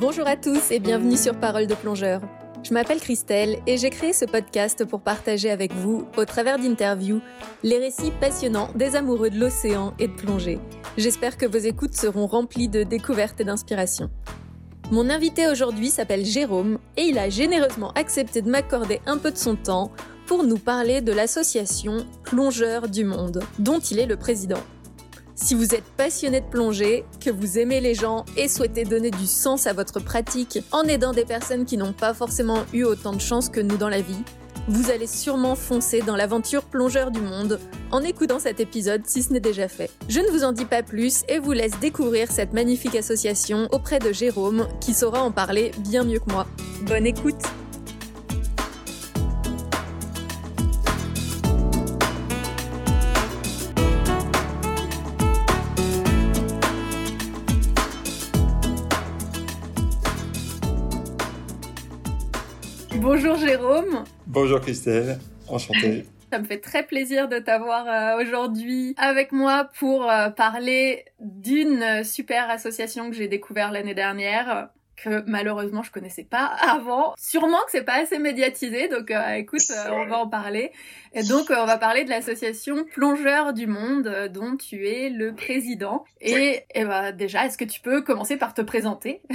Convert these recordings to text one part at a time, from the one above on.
Bonjour à tous et bienvenue sur Parole de plongeur. Je m'appelle Christelle et j'ai créé ce podcast pour partager avec vous, au travers d'interviews, les récits passionnants des amoureux de l'océan et de plongée. J'espère que vos écoutes seront remplies de découvertes et d'inspiration. Mon invité aujourd'hui s'appelle Jérôme et il a généreusement accepté de m'accorder un peu de son temps pour nous parler de l'association Plongeurs du Monde, dont il est le président. Si vous êtes passionné de plongée, que vous aimez les gens et souhaitez donner du sens à votre pratique en aidant des personnes qui n'ont pas forcément eu autant de chance que nous dans la vie, vous allez sûrement foncer dans l'aventure plongeur du monde en écoutant cet épisode si ce n'est déjà fait. Je ne vous en dis pas plus et vous laisse découvrir cette magnifique association auprès de Jérôme qui saura en parler bien mieux que moi. Bonne écoute Bonjour Jérôme. Bonjour Christelle, enchanté. Ça me fait très plaisir de t'avoir euh, aujourd'hui avec moi pour euh, parler d'une super association que j'ai découvert l'année dernière que malheureusement je connaissais pas avant. Sûrement que c'est pas assez médiatisé, donc euh, écoute, on va en parler. Et donc on va parler de l'association Plongeurs du Monde, dont tu es le président. Et, et bah, déjà, est-ce que tu peux commencer par te présenter?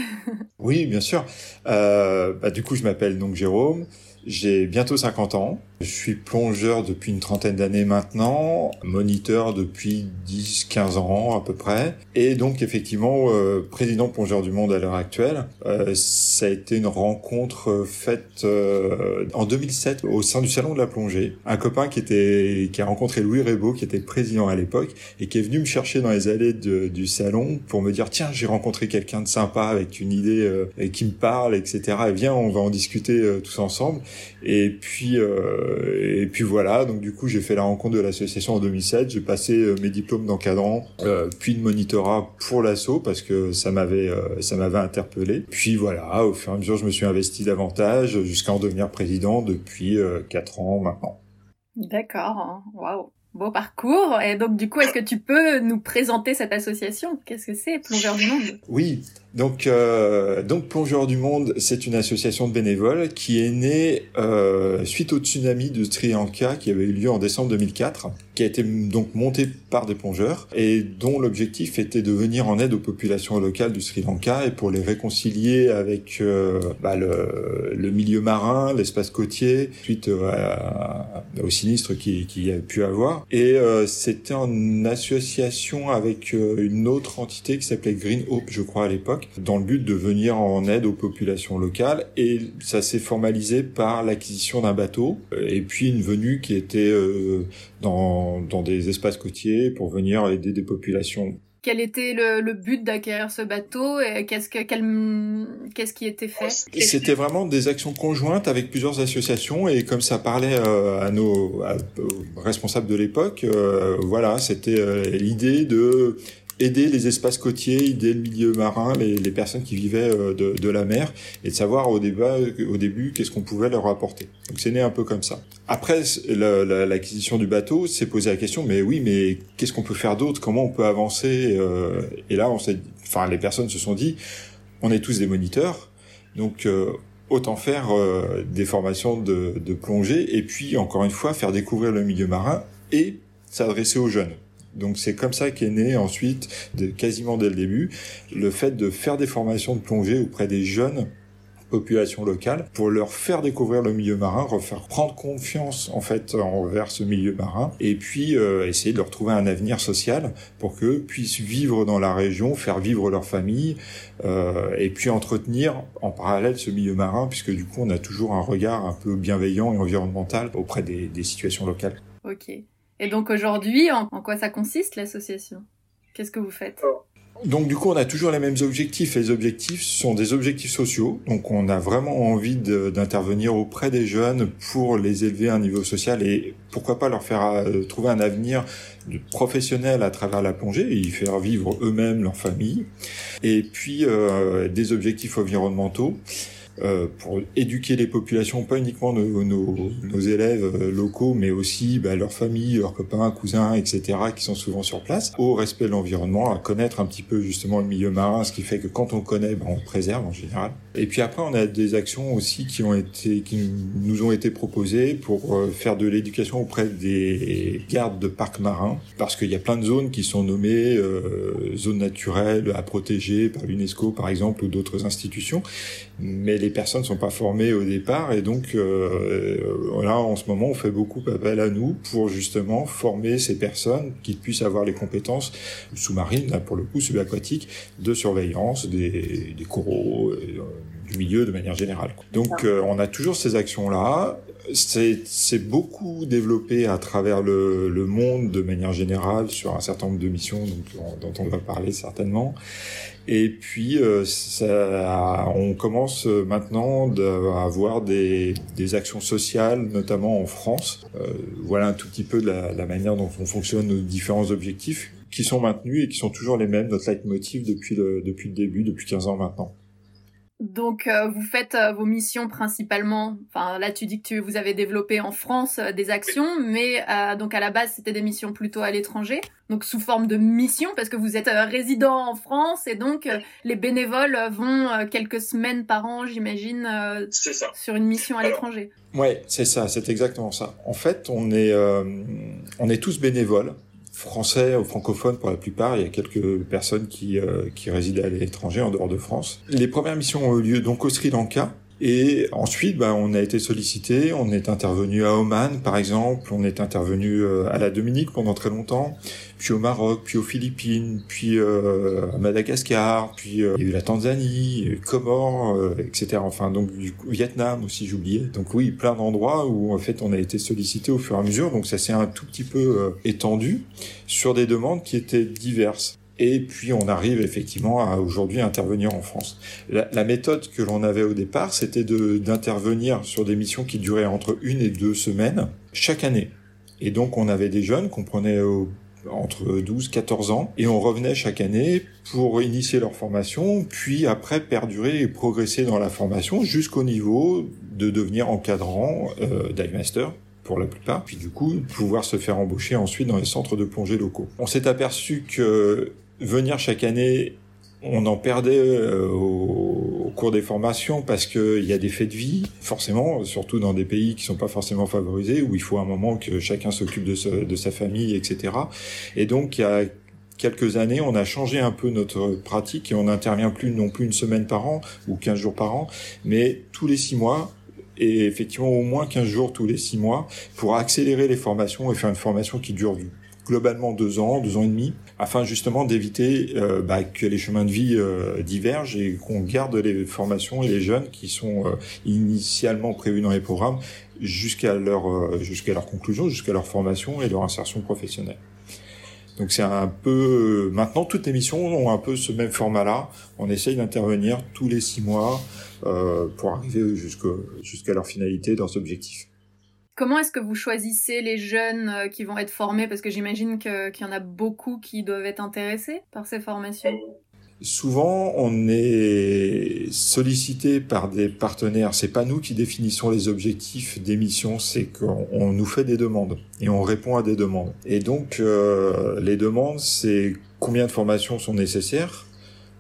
Oui, bien sûr. bah, du coup, je m'appelle donc Jérôme. J'ai bientôt 50 ans. Je suis plongeur depuis une trentaine d'années maintenant, moniteur depuis 10-15 ans à peu près, et donc effectivement euh, président plongeur du monde à l'heure actuelle. Euh, ça a été une rencontre faite euh, en 2007 au sein du salon de la plongée. Un copain qui était qui a rencontré Louis Rebaud, qui était président à l'époque, et qui est venu me chercher dans les allées du salon pour me dire tiens j'ai rencontré quelqu'un de sympa avec une idée et qui me parle, etc. Et viens on va en discuter tous ensemble. Et puis euh, et puis voilà, donc du coup j'ai fait la rencontre de l'association en 2007, j'ai passé euh, mes diplômes d'encadrant, euh, puis de monitorat pour l'assaut parce que ça m'avait ça m'avait interpellé. Puis voilà, au fur et à mesure je me suis investi davantage jusqu'à en devenir président depuis quatre ans maintenant. D'accord, waouh. Beau parcours. Et donc, du coup, est-ce que tu peux nous présenter cette association? Qu'est-ce que c'est, Plongeurs du Monde? Oui, donc, euh, donc Plongeurs du Monde, c'est une association de bénévoles qui est née euh, suite au tsunami de Sri Lanka qui avait eu lieu en décembre 2004, qui a été donc montée par des plongeurs et dont l'objectif était de venir en aide aux populations locales du Sri Lanka et pour les réconcilier avec euh, bah, le, le, milieu marin, l'espace côtier, suite au sinistre qui, qui a pu avoir. Et euh, c'était en association avec euh, une autre entité qui s'appelait Green Hope, je crois à l'époque dans le but de venir en aide aux populations locales et ça s'est formalisé par l'acquisition d'un bateau et puis une venue qui était euh, dans, dans des espaces côtiers pour venir aider des populations. Quel était le, but d'acquérir ce bateau et qu'est-ce que qu'est-ce qui était fait? C'était vraiment des actions conjointes avec plusieurs associations et comme ça parlait euh, à nos responsables de l'époque, euh, voilà, c'était l'idée de aider les espaces côtiers, aider le milieu marin, les, les personnes qui vivaient euh, de, de, la mer, et de savoir au, débat, au début qu'est-ce qu'on pouvait leur apporter. Donc c'est né un peu comme ça. Après l'acquisition du bateau, c'est posé la question, mais oui, mais qu'est-ce qu'on peut faire d'autre? Comment on peut avancer euh, Et là, on s'est, enfin, les personnes se sont dit, on est tous des moniteurs, donc euh, autant faire des formations de, de plongée, et puis encore une fois, faire découvrir le milieu marin et s'adresser aux jeunes. Donc c'est comme ça qu'est né ensuite, quasiment dès le début, le fait de faire des formations de plongée auprès des jeunes populations locales pour leur faire découvrir le milieu marin, refaire prendre confiance en fait envers ce milieu marin et puis euh, essayer de leur trouver un avenir social pour qu'eux puissent vivre dans la région, faire vivre leur famille euh, et puis entretenir en parallèle ce milieu marin puisque du coup on a toujours un regard un peu bienveillant et environnemental auprès des, des situations locales. Ok. Et donc aujourd'hui, en, quoi ça consiste l'association? Qu'est-ce que vous faites? Donc du coup, on a toujours les mêmes objectifs. Les objectifs sont des objectifs sociaux. Donc on a vraiment envie d'intervenir auprès des jeunes pour les élever à un niveau social et pourquoi pas leur faire euh, trouver un avenir professionnel à travers la plongée et y faire vivre eux-mêmes leur famille. Et puis euh, des objectifs environnementaux euh, pour éduquer les populations, pas uniquement nos, nos, nos élèves euh, locaux, mais aussi bah, leurs familles, leurs copains, cousins, etc., qui sont souvent sur place, au respect de l'environnement, à connaître un petit peu justement le milieu marin, ce qui fait que quand on connaît, bah, on préserve en général. Et puis après, on a des actions aussi qui ont été, qui nous ont été proposées pour euh, faire de l'éducation auprès des gardes de parcs marins, parce qu'il y a plein de zones qui sont nommées euh, zones naturelles à protéger par l'UNESCO, par exemple, ou d'autres institutions, mais les personnes ne sont pas formées au départ et donc euh, là en ce moment on fait beaucoup appel à nous pour justement former ces personnes qui puissent avoir les compétences sous-marines là pour le coup subaquatiques de surveillance des, des coraux euh, du milieu de manière générale. Donc euh, on a toujours ces actions là c'est beaucoup développé à travers le, le, monde de manière générale sur un certain nombre de missions dont on va parler certainement. Et puis, euh, ça, on commence maintenant à avoir des, des, actions sociales, notamment en France. Euh, voilà un tout petit peu de la, la, manière dont on fonctionne nos différents objectifs, qui sont maintenus et qui sont toujours les mêmes, notre leitmotiv depuis le, depuis le début, depuis 15 ans maintenant. Donc euh, vous faites euh, vos missions principalement. Enfin là tu dis que tu, vous avez développé en France euh, des actions, mais donc à la base c'était des missions plutôt à l'étranger, donc sous forme de mission parce que vous êtes résident en France et donc les bénévoles vont quelques semaines par an, j'imagine, sur une mission à l'étranger. Ouais, c'est ça, c'est exactement ça. En fait, on est on est tous bénévoles français ou francophones pour la plupart. Il y a quelques personnes qui, euh, qui résident à l'étranger, en dehors de France. Les premières missions ont eu lieu donc au Sri Lanka, et ensuite, bah, on a été sollicité, on est intervenu à Oman, par exemple, on est intervenu euh, à la Dominique pendant très longtemps, puis au Maroc, puis aux Philippines, puis euh, à Madagascar, puis euh, il y a eu la Tanzanie, Comores, etc. Enfin, donc du Vietnam aussi, j'oubliais. Donc oui, plein d'endroits où en fait on a été sollicité au fur et à mesure. Donc ça s'est un tout petit peu étendu sur des demandes qui étaient diverses. Et puis on arrive effectivement à aujourd'hui intervenir en France. La, méthode que l'on avait au départ, c'était d'intervenir sur des missions qui duraient entre une et deux semaines chaque année. Et donc on avait des jeunes qu'on prenait entre 12 14 ans et on revenait chaque année pour initier leur formation puis après perdurer et progresser dans la formation jusqu'au niveau de devenir encadrant euh, dive master pour la plupart, puis du coup pouvoir se faire embaucher ensuite dans les centres de plongée locaux. On s'est aperçu que venir chaque année, on en perdait euh, au, cours des formations parce qu'il y a des faits de vie, forcément, surtout dans des pays qui sont pas forcément favorisés, où il faut un moment que chacun s'occupe de, sa famille, etc. Et donc, il y a quelques années, on a changé un peu notre pratique et on n'intervient plus non plus une semaine par an ou 15 jours par an, mais tous les six mois, et effectivement au moins 15 jours tous les six mois pour accélérer les formations et faire une formation qui dure globalement deux ans, deux ans et demi, afin justement d'éviter euh, bah, que les chemins de vie euh, divergent et qu'on garde les formations et les jeunes qui sont euh, initialement prévus dans les programmes jusqu'à leur jusqu'à leur conclusion, jusqu'à leur formation et leur insertion professionnelle. Donc c'est un peu maintenant toutes les missions ont un peu ce même format-là. On essaye d'intervenir tous les six mois pour arriver jusqu'à leur finalité dans cet objectif. Comment est-ce que vous choisissez les jeunes euh, qui vont être formés? Parce que j'imagine qu'il y en a beaucoup qui doivent être intéressés par ces formations. Souvent, on est sollicité par des partenaires. C'est pas nous qui définissons les objectifs des missions, c'est qu'on nous fait des demandes et on répond à des demandes. Et donc, euh, les demandes, c'est combien de formations sont nécessaires,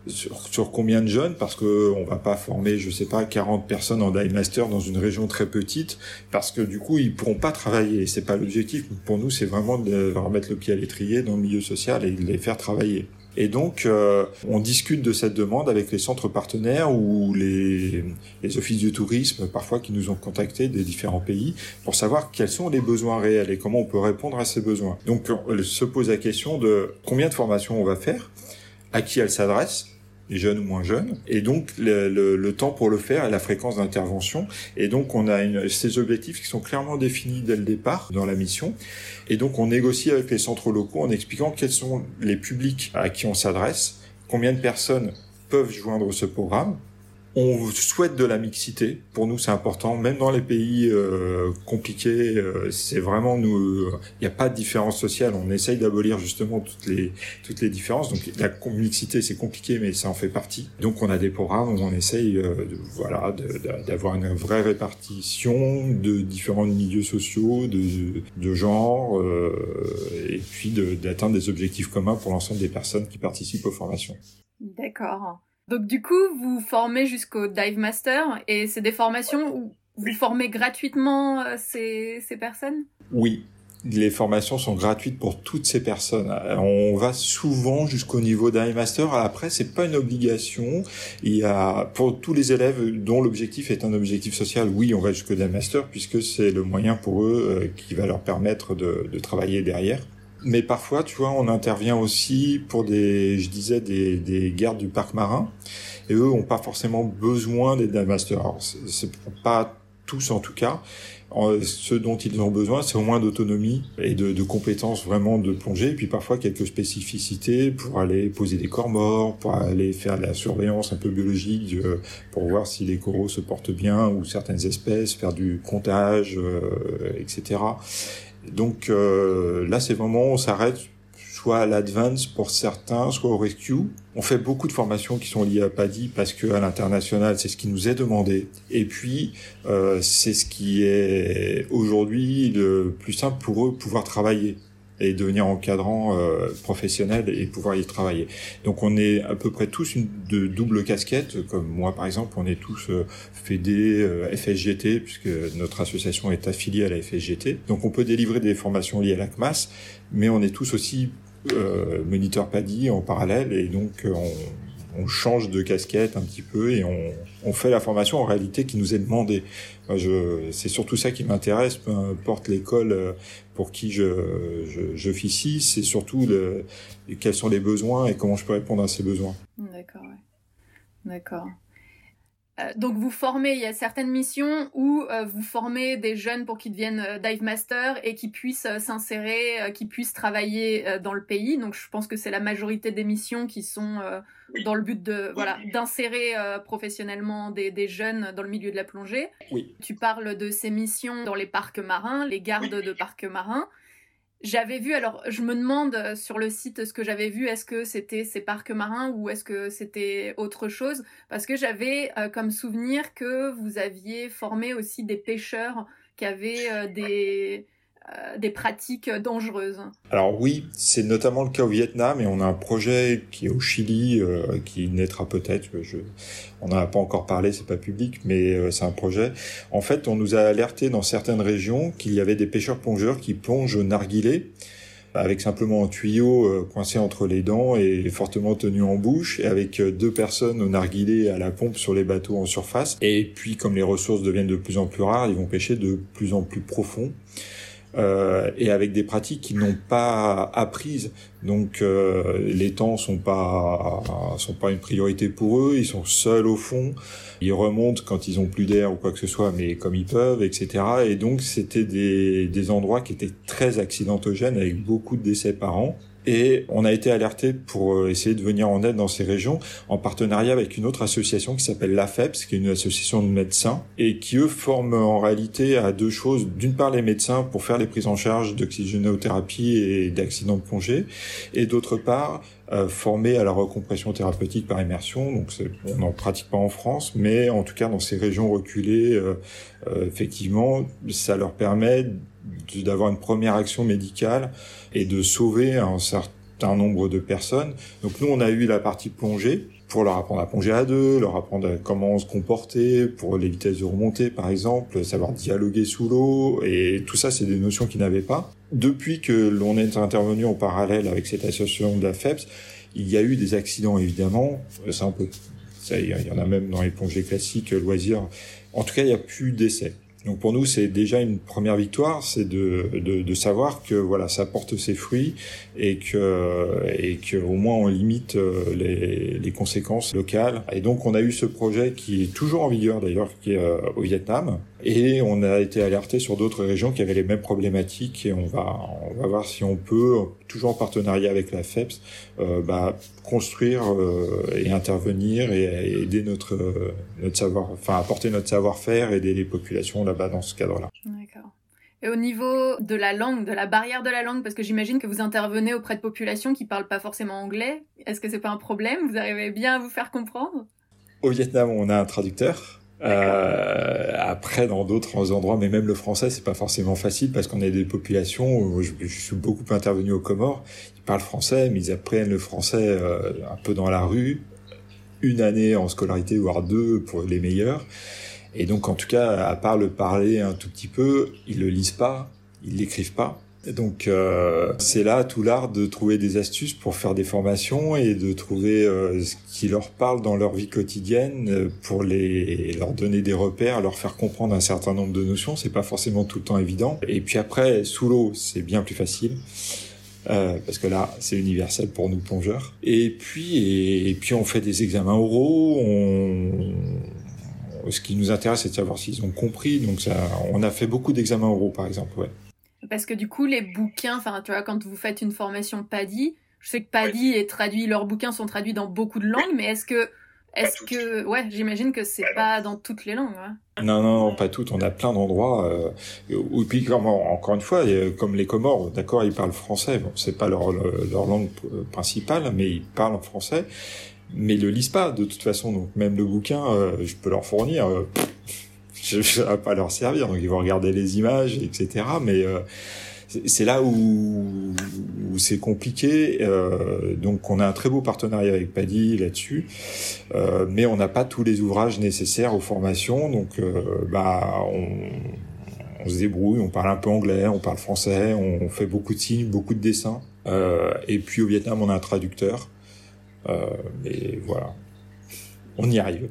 sur, combien de jeunes parce que on va pas former je sais pas 40 personnes en dive master dans une région très petite parce que du coup ils pourront pas travailler. C'est pas l'objectif. Pour nous c'est vraiment de leur mettre le pied à l'étrier dans le milieu social et de les faire travailler. Et donc, euh, on discute de cette demande avec les centres partenaires ou les, les, offices du tourisme, parfois qui nous ont contactés des différents pays, pour savoir quels sont les besoins réels et comment on peut répondre à ces besoins. Donc, on se pose la question de combien de formations on va faire, à qui elles s'adressent, jeunes ou moins jeunes, et donc le, le, temps pour le faire et la fréquence d'intervention. Et donc on a une, ces objectifs qui sont clairement définis dès le départ dans la mission. Et donc on négocie avec les centres locaux en expliquant quels sont les publics à qui on s'adresse, combien de personnes peuvent joindre ce programme, On souhaite de la mixité. Pour nous, c'est important. Même dans les pays euh, compliqués, euh, c'est vraiment nous. Il n'y a pas de différence sociale. On essaye d'abolir justement toutes les toutes les différences. Donc la mixité, c'est compliqué, mais ça en fait partie. Donc on a des programmes où on essaye, euh, de, voilà, d'avoir une vraie répartition de différents milieux sociaux, de de genre, et puis d'atteindre des objectifs communs pour l'ensemble des personnes qui participent aux formations. D'accord. Donc du coup, vous formez jusqu'au Dive Master et c'est des formations où vous formez gratuitement euh, ces, ces personnes? Oui, les formations sont gratuites pour toutes ces personnes. On va souvent jusqu'au niveau Dive Master. Après, c'est pas une obligation. Il y a pour tous les élèves dont l'objectif est un objectif social, oui, on va jusqu'au Dive Master puisque c'est le moyen pour eux euh, qui va leur permettre de, de travailler derrière mais parfois, tu vois, on intervient aussi pour des, je disais, des, des gardes du parc marin, et eux ont pas forcément besoin d'être d'un master. C'est pas tous en tout cas. Ce dont ils ont besoin, c'est au moins d'autonomie et de, de, compétences vraiment de plongée, et puis parfois quelques spécificités pour aller poser des corps morts, pour aller faire de la surveillance un peu biologique, euh, pour voir si les coraux se portent bien ou certaines espèces, faire du comptage, euh, etc. Donc euh, là, c'est vraiment, on s'arrête soit à l'advance pour certains, soit au rescue. On fait beaucoup de formations qui sont liées à PADI parce que à l'international, c'est ce qui nous est demandé. Et puis, euh, c'est ce qui est aujourd'hui le plus simple pour eux pouvoir travailler et devenir encadrant euh, professionnel et pouvoir y travailler. Donc on est à peu près tous une de double casquette, comme moi par exemple, on est tous euh, FED, euh, FSGT, puisque notre association est affiliée à la FSGT. Donc on peut délivrer des formations liées à la CMAS, mais on est tous aussi euh, moniteur PADI en parallèle et donc on, on change de casquette un petit peu et on, on fait la formation en réalité qui nous est demandée. c'est surtout ça qui m'intéresse, peu importe l'école euh, pour qui je, je, ici, c'est surtout le, quels sont les besoins et comment je peux répondre à ces besoins. D'accord. D'accord. Euh, donc vous formez, il y a certaines missions où euh, vous formez des jeunes pour qu'ils deviennent euh, dive master et qui puissent s'insérer, qui puissent travailler dans le pays. Donc je pense que c'est la majorité des missions qui sont dans le but de voilà d'insérer professionnellement des, des, jeunes dans le milieu de la plongée. Oui. Tu parles de ces missions dans les parcs marins, les gardes de parcs marins. J'avais vu, alors je me demande euh, sur le site ce que j'avais vu, est-ce que c'était ces parcs marins ou est-ce que c'était autre chose? Parce que j'avais euh, comme souvenir que vous aviez formé aussi des pêcheurs qui avaient euh, des, des pratiques dangereuses. Alors oui, c'est notamment le cas au Vietnam et on a un projet qui est au Chili euh, qui naîtra peut-être. On n'en a pas encore parlé, c'est pas public, mais euh, c'est un projet. En fait, on nous a alerté dans certaines régions qu'il y avait des pêcheurs plongeurs qui plongent au narguilé avec simplement un tuyau coincé entre les dents et fortement tenu en bouche, et avec deux personnes au narguilé à la pompe sur les bateaux en surface. Et puis, comme les ressources deviennent de plus en plus rares, ils vont pêcher de plus en plus profond euh, et avec des pratiques qu'ils n'ont pas apprises. Donc euh, les temps sont pas sont pas une priorité pour eux. Ils sont seuls au fond. Ils remontent quand ils ont plus d'air ou quoi que ce soit, mais comme ils peuvent, etc. Et donc c'était des, des endroits qui étaient très accidentogènes avec beaucoup de décès par an. Et on a été alerté pour euh, essayer de venir en aide dans ces régions en partenariat avec une autre association qui s'appelle l'AFEPS, qui est une association de médecins, et qui eux forment en réalité à deux choses. D'une part, les médecins pour faire les prises en charge d'oxygénothérapie et d'accidents de plongée, et d'autre part, euh, formés à la recompression thérapeutique par immersion. Donc on n'en pratique pas en France, mais en tout cas dans ces régions reculées, euh, effectivement, ça leur permet d'avoir une première action médicale et de sauver un certain nombre de personnes. Donc nous, on a eu la partie plongée pour leur apprendre à plonger à deux, leur apprendre comment se comporter pour les vitesses de remontée par exemple, savoir dialoguer sous l'eau et tout ça c'est des notions qu'ils n'avaient pas. Depuis que l'on est intervenu en parallèle avec cette association de la FEPS, il y a eu des accidents évidemment, c'est un peu ça il y en a même dans les plongées classiques loisirs. En tout cas, il n'y a plus d'essais. Donc pour nous, c'est déjà une première victoire, c'est de, de, savoir que voilà, ça porte ses fruits et que et que au moins on limite euh, les, les conséquences locales. Et donc on a eu ce projet qui est toujours en vigueur d'ailleurs, qui est euh, au Vietnam. Et on a été alerté sur d'autres régions qui avaient les mêmes problématiques et on va on va voir si on peut toujours en partenariat avec la FEPS euh, bah, construire euh, et intervenir et, aider notre notre savoir enfin apporter notre savoir-faire aider les populations là-bas dans ce cadre-là. D'accord. Et au niveau de la langue, de la barrière de la langue, parce que j'imagine que vous intervenez auprès de populations qui parlent pas forcément anglais, est-ce que c'est pas un problème? Vous arrivez bien à vous faire comprendre? Au Vietnam, on a un traducteur. Euh, après, dans d'autres endroits, mais même le français, c'est pas forcément facile parce qu'on a des populations. Je, suis beaucoup intervenu aux Comores. Ils parlent français, mais ils apprennent le français euh, un peu dans la rue, une année en scolarité, voire deux pour les meilleurs. Et donc, en tout cas, à part le parler un tout petit peu, ils le lisent pas, ils l'écrivent pas. Donc euh, c'est là tout l'art de trouver des astuces pour faire des formations et de trouver euh, ce qui leur parle dans leur vie quotidienne euh, pour les leur donner des repères, leur faire comprendre un certain nombre de notions. C'est pas forcément tout le temps évident. Et puis après sous l'eau c'est bien plus facile. Euh, parce que là, c'est universel pour nous plongeurs. Et puis, et, puis on fait des examens oraux. Ce qui nous intéresse, c'est de savoir s'ils ont compris. Donc, ça, on a fait beaucoup d'examens oraux, par exemple. Ouais. Parce que du coup, les bouquins, enfin, tu vois, quand vous faites une formation PADI, je sais que PADI est traduit, leurs bouquins sont traduits dans beaucoup de langues, mais est-ce que, est-ce que, ouais, j'imagine que c'est pas dans toutes les langues. Ouais. Non, non, pas toutes. On a plein d'endroits. Euh, et puis, encore une fois, comme les Comores, d'accord, ils parlent français. Bon, c'est pas leur, leur langue principale, mais ils parlent en français. Mais ils le lisent pas de toute façon. Donc même le bouquin, euh, je peux leur fournir. Euh, ne vais pas leur servir. Donc ils vont regarder les images, etc. Mais euh, c'est là où, où c'est compliqué. Euh, donc on a un très beau partenariat avec Paddy là-dessus, euh, mais on n'a pas tous les ouvrages nécessaires aux formations. Donc bah on, on, se débrouille, on parle un peu anglais, on parle français, on fait beaucoup de signes, beaucoup de dessins. et puis au Vietnam on a un traducteur. mais voilà, on y arrive.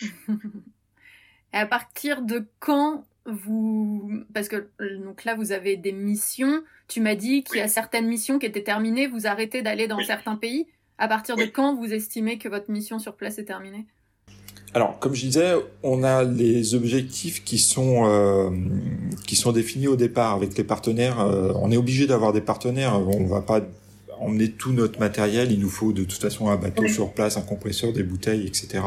Et à partir de quand vous parce que donc là vous avez des missions, tu m'as dit qu'il y a certaines missions qui étaient terminées, vous arrêtez d'aller dans certains pays. À partir de quand vous estimez que votre mission sur place est terminée? Alors, comme je disais, on a les objectifs qui sont euh, qui sont définis au départ avec les partenaires. Euh, on est obligé d'avoir des partenaires. On va pas emmener tout notre matériel. Il nous faut de toute façon un bateau sur place, un compresseur, des bouteilles, etc.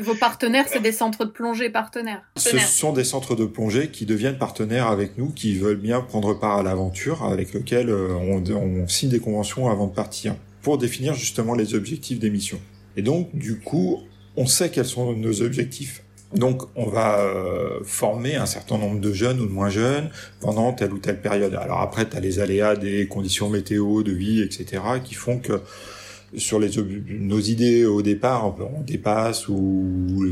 vos partenaires, c'est des centres de plongée partenaires. Ce sont des centres de plongée qui deviennent partenaires avec nous, qui veulent bien prendre part à l'aventure, avec lequel euh, on, on signe des conventions avant de partir, pour définir justement les objectifs des missions. Et donc, du coup, on sait quels sont nos objectifs donc, on va euh, former un certain nombre de jeunes ou de moins jeunes pendant telle ou telle période. Alors après, tu as les aléas des conditions météo, de vie, etc., qui font que sur les nos idées au départ, on dépasse ou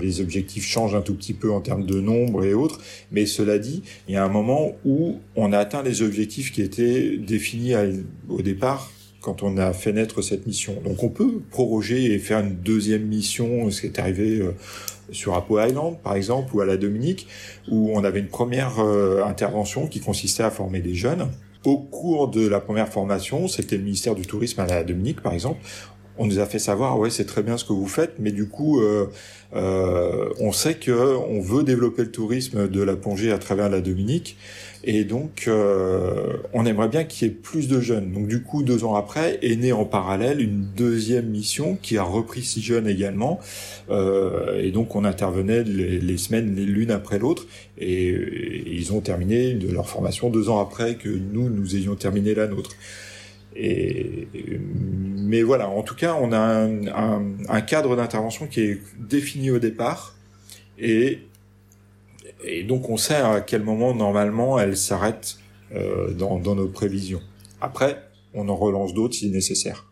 les objectifs changent un tout petit peu en termes de nombre et autres. Mais cela dit, il y a un moment où on atteint les objectifs qui étaient définis au départ quand on a fait naître cette mission. Donc on peut proroger et faire une deuxième mission, ce qui est arrivé euh, sur Apo Island, par exemple, ou à la Dominique, où on avait une première euh, intervention qui consistait à former des jeunes. Au cours de la première formation, c'était le ministère du Tourisme à la Dominique, par exemple, on nous a fait savoir ouais c'est très bien ce que vous faites mais du coup euh, euh, on sait que on veut développer le tourisme de la plongée à travers la Dominique et donc, euh, on aimerait bien qu'il y ait plus de jeunes. Donc, du coup, deux ans après, est née en parallèle une deuxième mission qui a repris six jeunes également. Euh, et donc, on intervenait les, semaines l'une après l'autre. Et, ils ont terminé leur formation deux ans après que nous, nous ayons terminé la nôtre. Et, mais voilà, en tout cas, on a un, un cadre d'intervention qui est défini au départ. Et et donc on sait à quel moment normalement elle s'arrête euh, dans, dans, nos prévisions. Après, on en relance d'autres si nécessaire.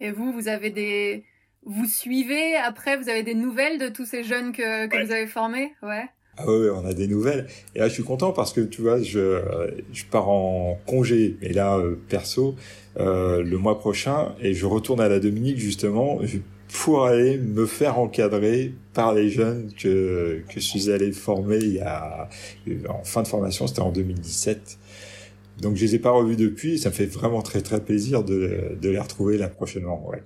Et vous, vous avez des, vous suivez après, vous avez des nouvelles de tous ces jeunes que, que vous avez formés, ouais. Ah oui, on a des nouvelles. Et là, je suis content parce que tu vois, je, je pars en congé, mais là, euh, perso, euh, le mois prochain, et je retourne à la Dominique justement pour aller me faire encadrer par les jeunes que, que je suis allé former il y a, en fin de formation, c'était en 2017. Donc je les ai pas revus depuis, ça me fait vraiment très très plaisir de, de les retrouver là prochainement, ouais.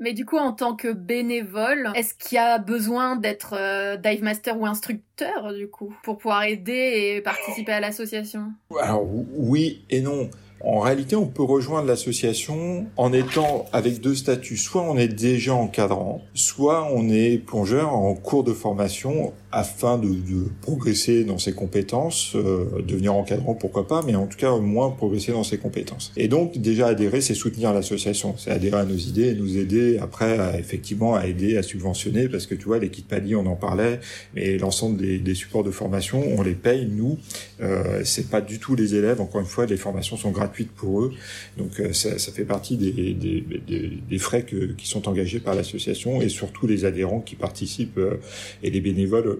Mais du coup, en tant que bénévole, est-ce qu'il y a besoin d'être euh, dive master ou instructeur, du coup, pour pouvoir aider et participer à l'association? Alors oui et non. En réalité, on peut rejoindre l'association en étant avec deux statuts. Soit on est déjà encadrant, soit on est plongeur en cours de formation afin de, de progresser dans ses compétences, euh, devenir encadrant pourquoi pas, mais en tout cas au moins progresser dans ses compétences. Et donc déjà adhérer, c'est soutenir l'association, c'est adhérer à nos idées et nous aider après effectivement à aider, à subventionner, parce que tu vois, les kits Paddy, on en parlait, mais l'ensemble des, des, supports de formation, on les paye nous. Euh, c'est pas du tout les élèves. Encore une fois, les formations sont gratuites pour eux, donc euh, ça, ça, fait partie des, des, des, des frais que, qui sont engagés par l'association et surtout les adhérents qui participent euh, et les bénévoles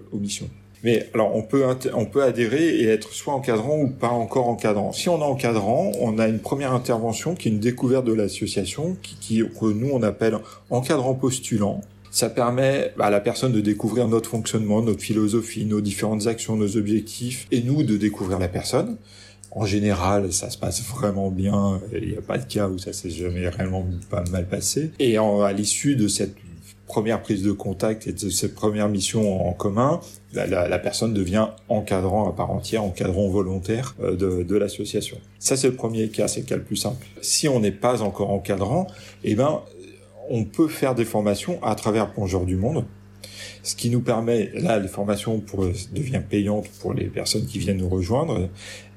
Mais alors on peut on peut adhérer et être soit encadrant ou pas encore encadrant. Si on est encadrant, on a une première intervention qui est une découverte de l'association qui que nous on appelle encadrant postulant. Ça permet à la personne de découvrir notre fonctionnement, notre philosophie, nos différentes actions, nos objectifs, et nous de découvrir la personne. En général, ça se passe vraiment bien. Il n'y a pas de cas où ça s'est jamais réellement pas mal passé. Et à l'issue de cette première prise de contact et de cette première mission en commun, la, personne devient encadrant à part entière, encadrant volontaire euh, de, de l'association. Ça, c'est le premier cas, c'est le cas le plus simple. Si on n'est pas encore encadrant, eh ben, on peut faire des formations à travers Plongeurs du Monde ce qui nous permet, là, les formations pour, devient payantes pour les personnes qui viennent nous rejoindre,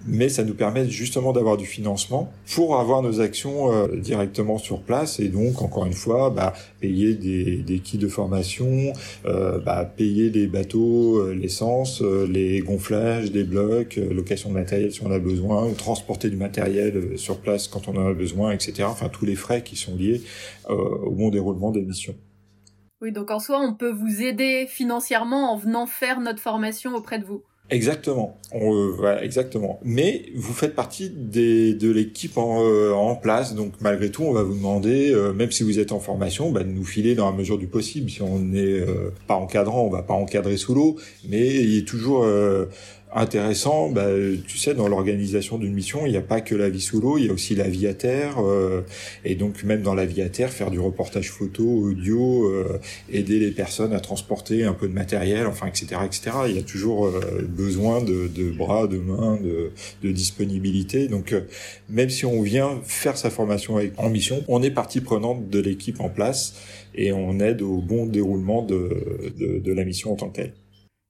mais ça nous permet justement d'avoir du financement pour avoir nos actions euh, directement sur place et donc encore une fois bah, payer des, des kits de formation, euh, bah, payer les bateaux, euh, l'essence, euh, les gonflages, des blocs, euh, location de matériel si on a besoin, ou transporter du matériel sur place quand on en a besoin, etc. Enfin tous les frais qui sont liés au bon déroulement des missions. Oui, donc en soi, on peut vous aider financièrement en venant faire notre formation auprès de vous. Exactement, on, euh, voilà, exactement. Mais vous faites partie des, de l'équipe en, euh, en, place, donc malgré tout, on va vous demander, euh, même si vous êtes en formation, bah, de nous filer dans la mesure du possible. Si on n'est pas encadrant, on va pas encadrer sous l'eau, mais il est toujours intéressant, bah, tu sais, dans l'organisation d'une mission, il n'y a pas que la vie sous l'eau, il y a aussi la vie à terre, euh, et donc même dans la vie à terre, faire du reportage photo, audio, euh, aider les personnes à transporter un peu de matériel, enfin, etc., etc. Il y a toujours euh, besoin de, de, bras, de mains, de, de disponibilité. Donc, euh, même si on vient faire sa formation en mission, on est partie prenante de l'équipe en place et on aide au bon déroulement de, de, de la mission en tant que telle.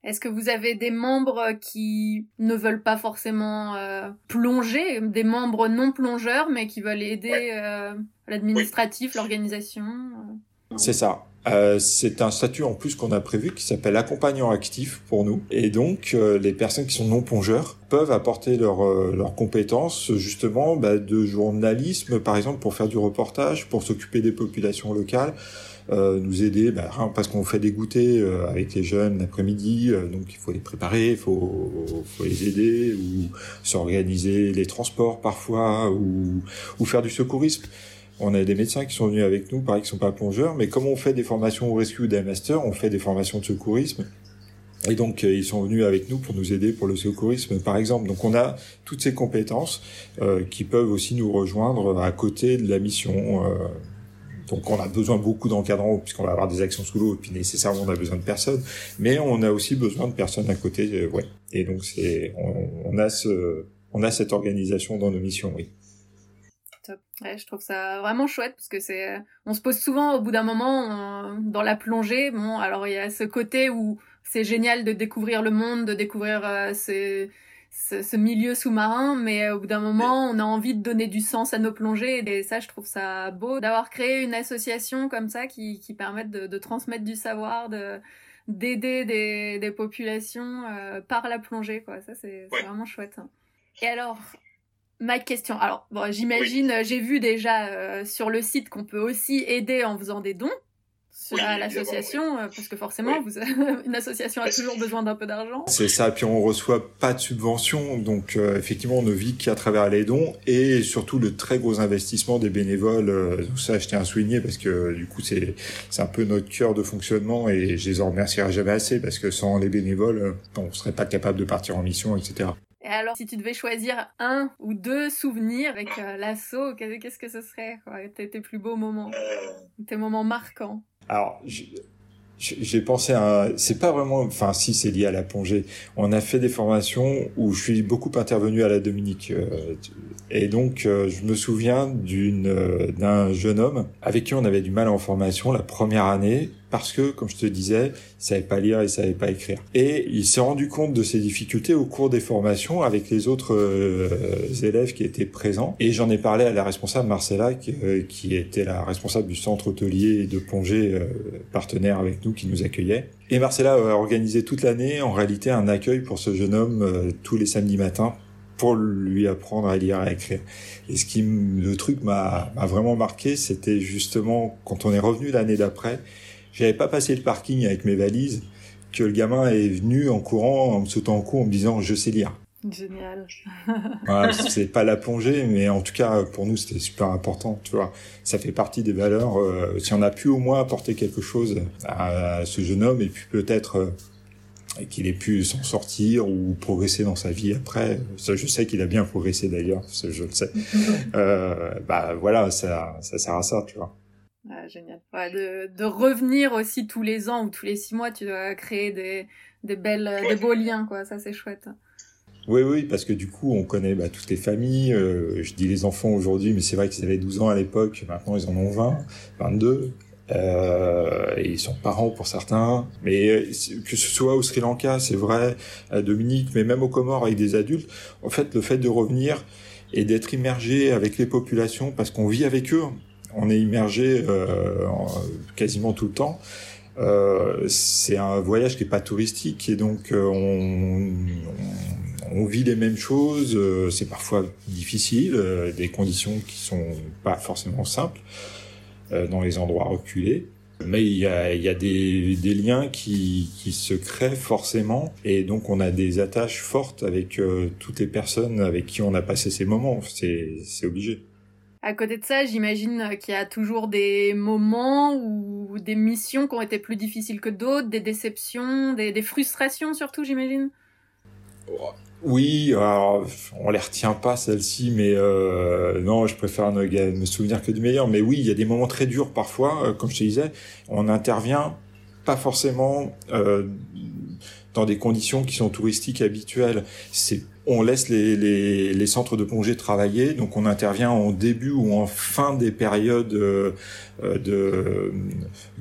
Est-ce que vous avez des membres qui ne veulent pas forcément euh, plonger, des membres non plongeurs, mais qui veulent aider euh, l'administratif, oui. l'organisation euh? C'est ça. Euh, c'est un statut en plus qu'on a prévu qui s'appelle accompagnant actif pour nous. Et donc, euh, les personnes qui sont non plongeurs peuvent apporter leurs euh, compétences justement bah, de journalisme, par exemple, pour faire du reportage, pour s'occuper des populations locales. Euh, nous aider bah, parce qu'on fait des goûters euh, avec les jeunes l'après-midi, euh, donc il faut les préparer, il faut, faut les aider ou s'organiser les transports parfois ou, ou faire du secourisme. On a des médecins qui sont venus avec nous, pareil, qui sont pas plongeurs, mais comme on fait des formations au rescue d'un master, on fait des formations de secourisme. Et donc, ils sont venus avec nous pour nous aider pour le secourisme, par exemple. Donc, on a toutes ces compétences euh, qui peuvent aussi nous rejoindre à côté de la mission. Euh, donc on a besoin beaucoup d'encadrants puisqu'on va avoir des actions sous l'eau et puis nécessairement on a besoin de personnes, mais on a aussi besoin de personnes à côté, euh, ouais. Et donc c'est on, a ce on a cette organisation dans nos missions, oui. Top. Ouais, je trouve ça vraiment chouette parce que c'est on se pose souvent au bout d'un moment on, dans la plongée. Bon, alors il y a ce côté où c'est génial de découvrir le monde, de découvrir euh, ces ce, ce milieu sous-marin, mais euh, au bout d'un moment, on a envie de donner du sens à nos plongées. Et ça, je trouve ça beau d'avoir créé une association comme ça qui, qui permette de, de transmettre du savoir, de d'aider des, des populations euh, par la plongée. Quoi. Ça, c'est ouais. vraiment chouette. Et alors, ma question. Alors, bon, j'imagine, oui. j'ai vu déjà euh, sur le site qu'on peut aussi aider en faisant des dons à l'association euh, parce que forcément vous une association a toujours besoin d'un peu d'argent. C'est ça puis on reçoit pas de subvention donc euh, effectivement on ne vit qu'à travers les dons et surtout le très gros investissement des bénévoles euh, ça je tiens à souligner parce que du coup c'est c'est un peu notre cœur de fonctionnement et je les en remercierai jamais assez parce que sans les bénévoles on serait pas capable de partir en mission etc. Et alors, si tu devais choisir un ou deux souvenirs avec l'assaut, qu'est-ce que ce serait tes, tes plus beaux moments, tes moments marquants alors, j'ai pensé à, c'est pas vraiment, enfin si c'est lié à la plongée. On a fait des formations où je suis beaucoup intervenu à la Dominique, euh, et donc euh, je me souviens d'une euh, d'un jeune homme avec qui on avait du mal en formation la première année parce que, comme je te disais, il savait pas lire et il savait pas écrire. Et il s'est rendu compte de ces difficultés au cours des formations avec les autres euh, élèves qui étaient présents. Et j'en ai parlé à la responsable Marcella, qui, euh, était la responsable du centre hôtelier de plongée euh, partenaire avec nous, qui nous accueillait. Et Marcella a organisé toute l'année, en réalité, un accueil pour ce jeune homme tous les samedis matins pour lui apprendre à lire et à écrire. Et ce qui, le truc m'a vraiment marqué, c'était justement quand on est revenu l'année d'après, j'avais pas passé le parking avec mes valises que le gamin est venu en courant, en me sautant en cou, en me disant je sais lire. Génial. c'est pas la plongée, mais en tout cas pour nous c'était super important. Tu vois, ça fait partie des valeurs. Euh, si on a pu au moins apporter quelque chose à, ce jeune homme et puis peut-être euh, qu'il ait pu s'en sortir ou progresser dans sa vie après. Ça, je sais qu'il a bien progressé d'ailleurs, je le sais. euh, bah voilà, ça, ça sert à ça, tu vois. Ah, génial. de, de, revenir aussi tous les ans ou tous les six mois, tu dois créer des, des, belles, des beaux liens, quoi. Ça, c'est chouette. Oui, oui, parce que du coup, on connaît bah, toutes les familles. Euh, je dis les enfants aujourd'hui, mais c'est vrai qu'ils avaient 12 ans à l'époque. Maintenant, ils en ont 20, 22. Euh, ils sont parents pour certains. Mais euh, que ce soit au Sri Lanka, c'est vrai, à Dominique, mais même aux Comores avec des adultes, en fait, le fait de revenir et d'être immergé avec les populations, parce qu'on vit avec eux, on est immergé euh, quasiment tout le temps. Euh, c'est un voyage qui est pas touristique et donc euh, on, vit les mêmes choses. c'est parfois difficile, des conditions qui sont pas forcément simples dans les endroits reculés. Mais il y a, des, liens qui, se créent forcément et donc on a des attaches fortes avec toutes les personnes avec qui on a passé ces moments. C'est obligé. À côté de ça, j'imagine qu'il y a toujours des moments ou des missions qui ont été plus difficiles que d'autres, des déceptions, des, frustrations surtout, j'imagine. Oui, alors, on les retient pas celles-ci, mais euh, non, je préfère ne me souvenir que du meilleur. Mais oui, il y a des moments très durs parfois, euh, comme je te disais, on intervient pas forcément euh, dans des conditions qui sont touristiques habituelles. On laisse les, les, les, centres de plongée travailler, donc on intervient en début ou en fin des périodes euh, de,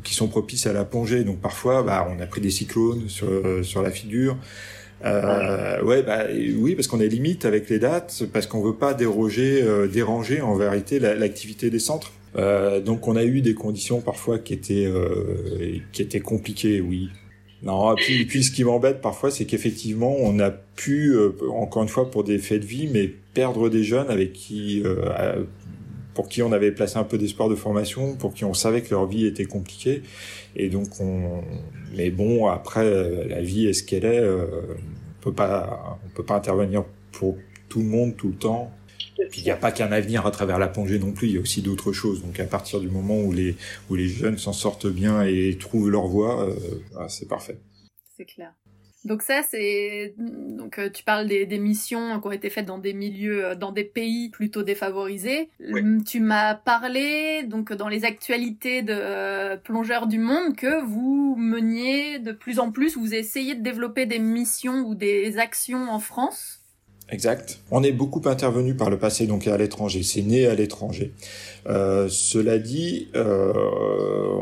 qui sont propices à la plongée. Donc parfois, bah, on a pris des cyclones sur, sur la figure. Euh, ouais, bah, oui, parce qu'on est limite avec les dates, parce qu'on veut pas déroger, euh, déranger en vérité l'activité des centres. Euh, donc on a eu des conditions parfois qui étaient euh, qui étaient compliquées, oui. Non, puis, puis ce qui m'embête parfois, c'est qu'effectivement, on a pu, euh, encore une fois, pour des faits de vie, mais perdre des jeunes avec qui, euh, pour qui on avait placé un peu d'espoir de formation, pour qui on savait que leur vie était compliquée. Et donc, on, mais bon, après, la vie est ce qu'elle est. Euh, on peut pas, on peut pas intervenir pour tout le monde tout le temps. Puis il n'y a pas qu'un avenir à travers la plongée non plus, il y a aussi d'autres choses. Donc à partir du moment où les, où les jeunes s'en sortent bien et trouvent leur voie, euh, ah, c'est parfait. C'est clair. Donc ça, c'est donc euh, tu parles des, des, missions qui ont été faites dans des milieux, euh, dans des pays plutôt défavorisés. Hum, tu m'as parlé donc dans les actualités de plongeurs du monde que vous meniez de plus en plus, vous essayez de développer des missions ou des actions en France? Exact. On est beaucoup intervenu par le passé donc à l'étranger. C'est né à l'étranger. Euh, cela dit, euh,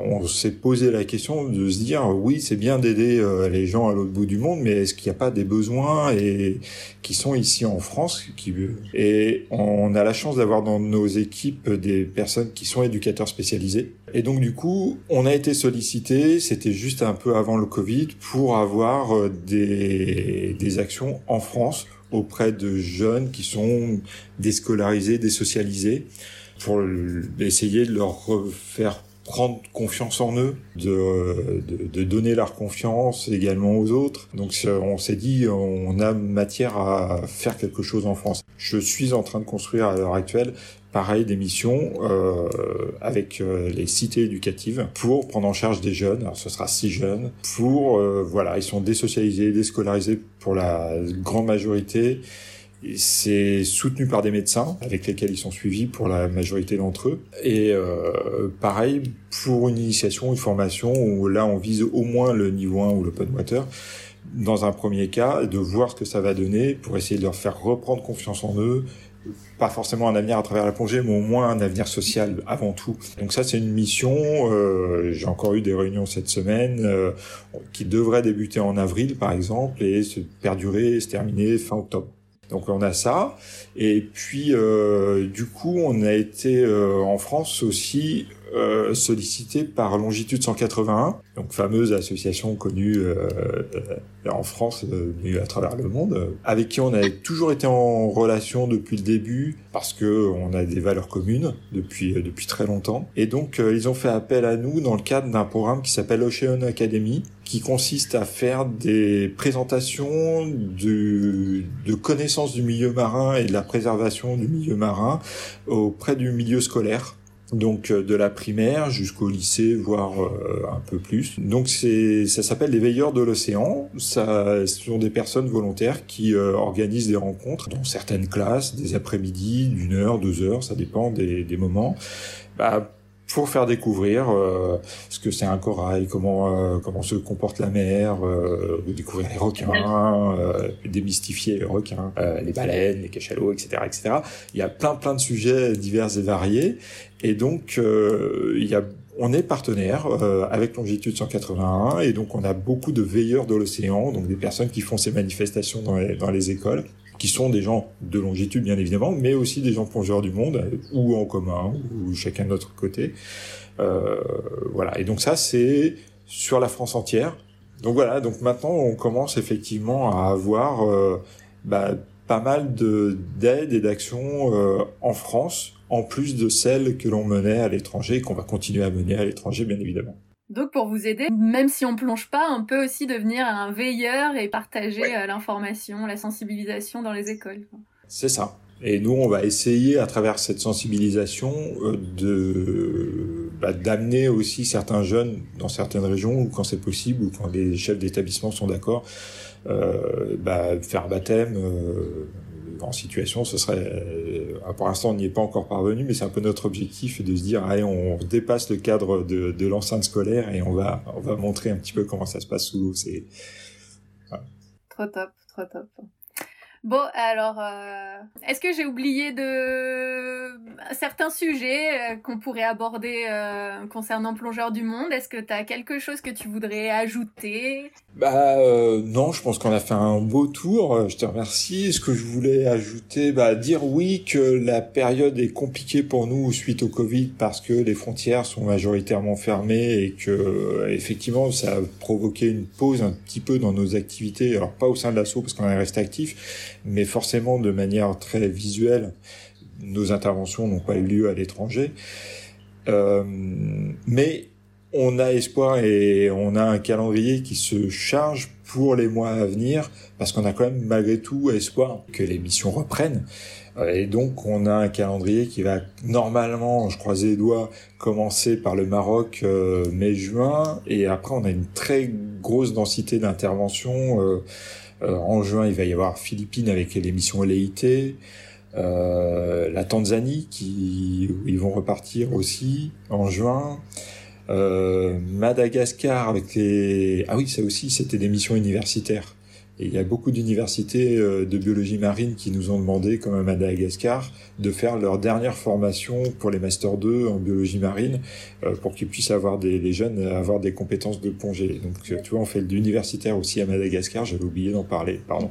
on s'est posé la question de se dire oui, c'est bien d'aider euh, les gens à l'autre bout du monde, mais est-ce qu'il n'y a pas des besoins et qui sont ici en France qui et on a la chance d'avoir dans nos équipes des personnes qui sont éducateurs spécialisés. Et donc du coup, on a été sollicité. C'était juste un peu avant le Covid pour avoir euh, des des actions en France auprès de jeunes qui sont déscolarisés, désocialisés, pour essayer de leur faire prendre confiance en eux, de, de, de, donner leur confiance également aux autres. Donc on s'est dit, on a matière à faire quelque chose en France. Je suis en train de construire à l'heure actuelle pareil des missions euh, avec euh, les cités éducatives pour prendre en charge des jeunes. Alors, ce sera six jeunes pour euh, voilà, ils sont désocialisés, déscolarisés pour la grande majorité. C'est soutenu par des médecins avec lesquels ils sont suivis pour la majorité d'entre eux. Et euh, pareil pour une initiation, une formation où là on vise au moins le niveau 1 ou le pod water dans un premier cas, de voir ce que ça va donner pour essayer de leur faire reprendre confiance en eux, pas forcément un avenir à travers la plongée, mais au moins un avenir social avant tout. Donc ça, c'est une mission. Euh, J'ai encore eu des réunions cette semaine euh, qui devraient débuter en avril, par exemple, et se perdurer, se terminer fin octobre. Donc on a ça. Et puis euh, du coup, on a été euh, en France aussi euh, sollicité par Longitude 181, donc fameuse association connue euh, en France, mais à travers le monde, avec qui on a toujours été en relation depuis le début parce que on a des valeurs communes depuis depuis très longtemps. Et donc ils ont fait appel à nous dans le cadre d'un programme qui s'appelle Ocean Academy, qui consiste à faire des présentations de, de connaissances du milieu marin et de la préservation du milieu marin auprès du milieu scolaire donc euh, de la primaire jusqu'au lycée, voire euh, un peu plus. Donc c'est, ça s'appelle les veilleurs de l'océan. Ça, ce sont des personnes volontaires qui euh, organisent des rencontres dans certaines classes, des après-midi, d'une heure, deux heures, ça dépend des, moments. Bah, pour faire découvrir euh, ce que c'est un corail, comment euh, comment se comporte la mer, euh, découvrir les requins, euh, démystifier les requins, les baleines, les cachalots, etc., etc. Il y a plein plein de sujets divers et variés, et donc il y a on est partenaire avec Longitude 181 et donc on a beaucoup de veilleurs de l'océan, donc des personnes qui font ces manifestations dans les, dans les écoles qui sont des gens de longitude bien évidemment, mais aussi des gens plongeurs du monde, ou en commun, ou chacun de notre côté. Euh, voilà. Et donc ça, c'est sur la France entière. Donc voilà. Donc maintenant, on commence effectivement à avoir euh, bah, pas mal de d'aides et d'actions euh, en France, en plus de celles que l'on menait à l'étranger, qu'on va continuer à mener à l'étranger, bien évidemment. Donc pour vous aider, même si on plonge pas, on peut aussi devenir un veilleur et partager euh, l'information, la sensibilisation dans les écoles. C'est ça. Et nous, on va essayer à travers cette sensibilisation euh, de bah, d'amener aussi certains jeunes dans certaines régions, ou quand c'est possible, ou quand les chefs d'établissement sont d'accord, euh, bah, faire baptême. Euh, en situation, ce serait, euh, pour l'instant, on n'y est pas encore parvenu, mais c'est un peu notre objectif de se dire, allez, on dépasse le cadre de, l'enceinte scolaire et on va, on va montrer un petit peu comment ça se passe sous l'eau. C'est trop top, trop top. Bon, alors, euh, est-ce que j'ai oublié de certains sujets euh, qu'on pourrait aborder euh, concernant Plongeurs du Monde? Est-ce que tu as quelque chose que tu voudrais ajouter? Bah non, je pense qu'on a fait un beau tour. Je te remercie. Ce que je voulais ajouter, bah dire oui que la période est compliquée pour nous suite au Covid parce que les frontières sont majoritairement fermées et que effectivement ça a provoqué une pause un petit peu dans nos activités. Alors pas au sein de l'assaut parce qu'on est resté actif mais forcément de manière très visuelle. Nos interventions n'ont pas eu lieu à l'étranger. Euh, mais on a espoir et on a un calendrier qui se charge pour les mois à venir, parce qu'on a quand même malgré tout espoir que les missions reprennent. Euh, et donc on a un calendrier qui va normalement, je croise les doigts, commencer par le Maroc euh, mai-juin, et après on a une très grosse densité d'interventions. En juin, il va y avoir Philippines avec l'émission LEIT. Euh, la Tanzanie qui ils vont repartir aussi en juin. Euh, Madagascar avec les ah oui ça aussi c'était des missions universitaires et il y a beaucoup d'universités euh, de biologie marine qui nous ont demandé, comme à Madagascar, de faire leur dernière formation pour les Master 2 en biologie marine euh, pour qu'ils puissent avoir des, les jeunes avoir des compétences de plongée. Donc, euh, tu vois, on fait de l'universitaire aussi à Madagascar, j'avais oublié d'en parler, pardon.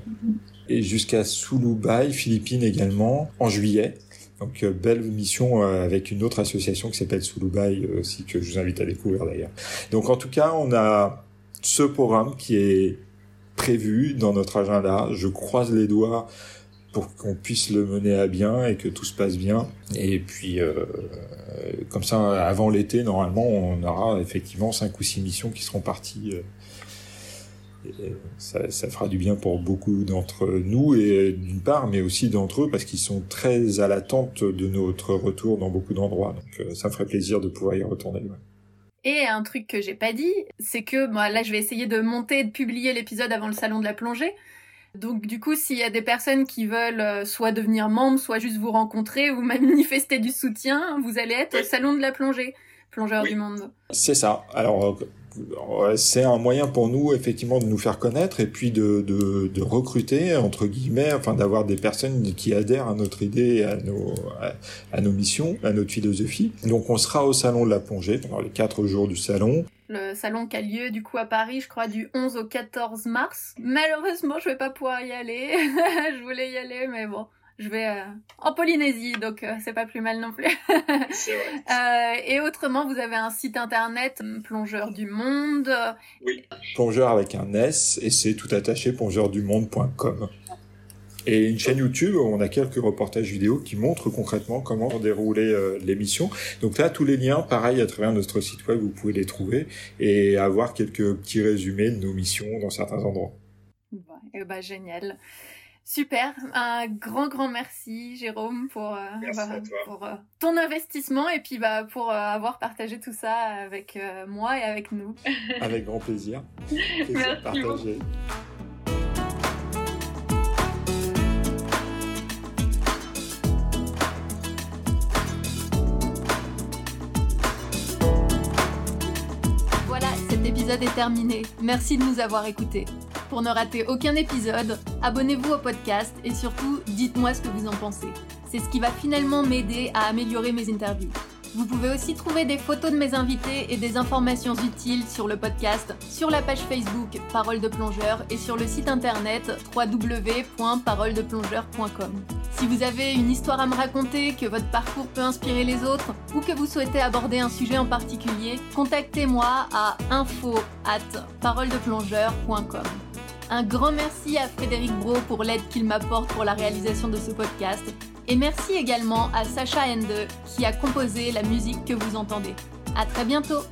Et jusqu'à Sulubai, Philippines également, en juillet. Donc belle mission avec une autre association qui s'appelle Sulubai aussi que je vous invite à découvrir d'ailleurs. Donc en tout cas, on a ce programme qui est prévu dans notre agenda. Je croise les doigts pour qu'on puisse le mener à bien et que tout se passe bien. Et puis, euh, comme ça, avant l'été, normalement, on aura effectivement cinq ou six missions qui seront parties. Euh, et ça, ça, fera du bien pour beaucoup d'entre nous et d'une part, mais aussi d'entre eux parce qu'ils sont très à l'attente de notre retour dans beaucoup d'endroits. Donc, euh, ça me ferait plaisir de pouvoir y retourner. Et un truc que j'ai pas dit, c'est que moi là je vais essayer de monter et de publier l'épisode avant le salon de la plongée. Donc du coup, s'il y a des personnes qui veulent euh, soit devenir membres, soit juste vous rencontrer ou manifester du soutien, vous allez être au salon de la plongée, plongeur du monde. C'est ça. Alors c'est un moyen pour nous effectivement de nous faire connaître et puis de, recruter entre guillemets, enfin d'avoir des personnes qui adhèrent à notre idée, à nos, à, nos missions, à notre philosophie. Donc on sera au salon de la plongée pendant les quatre jours du salon. Le salon qui a lieu du coup à Paris, je crois du 11 au 14 mars. Malheureusement, je vais pas pouvoir y aller. je voulais y aller, mais bon je vais euh, en Polynésie, donc euh, c'est pas plus mal non plus. vrai. Euh, et autrement, vous avez un site internet, Plongeur du Monde. Oui. Plongeur avec un S, et c'est tout attaché, plongeurdumonde.com. Et une chaîne YouTube où on a quelques reportages vidéo qui montrent concrètement comment dérouler l'émission. Donc là, tous les liens, pareil, à travers notre site web, vous pouvez les trouver et avoir quelques petits résumés de nos missions dans certains endroits. Et bah, génial. Super, un grand grand merci Jérôme pour, euh, bah, pour euh, ton investissement et puis bah, pour euh, avoir partagé tout ça avec moi et avec nous. Avec grand plaisir. plaisir merci Voilà, cet épisode est terminé. Merci de nous avoir écoutés. Pour ne rater aucun épisode, abonnez-vous au podcast et surtout, dites-moi ce que vous en pensez. C'est ce qui va finalement m'aider à améliorer mes interviews. Vous pouvez aussi trouver des photos de mes invités et des informations utiles sur le podcast, sur la page Facebook Parole de plongeur et sur le site internet www.paroledeplongeur.com. Si vous avez une histoire à me raconter, que votre parcours peut inspirer les autres ou que vous souhaitez aborder un sujet en particulier, contactez-moi à info at. Un grand merci à Frédéric Bro pour l'aide qu'il m'apporte pour la réalisation de ce podcast. Et merci également à Sacha Ende qui a composé la musique que vous entendez. À très bientôt!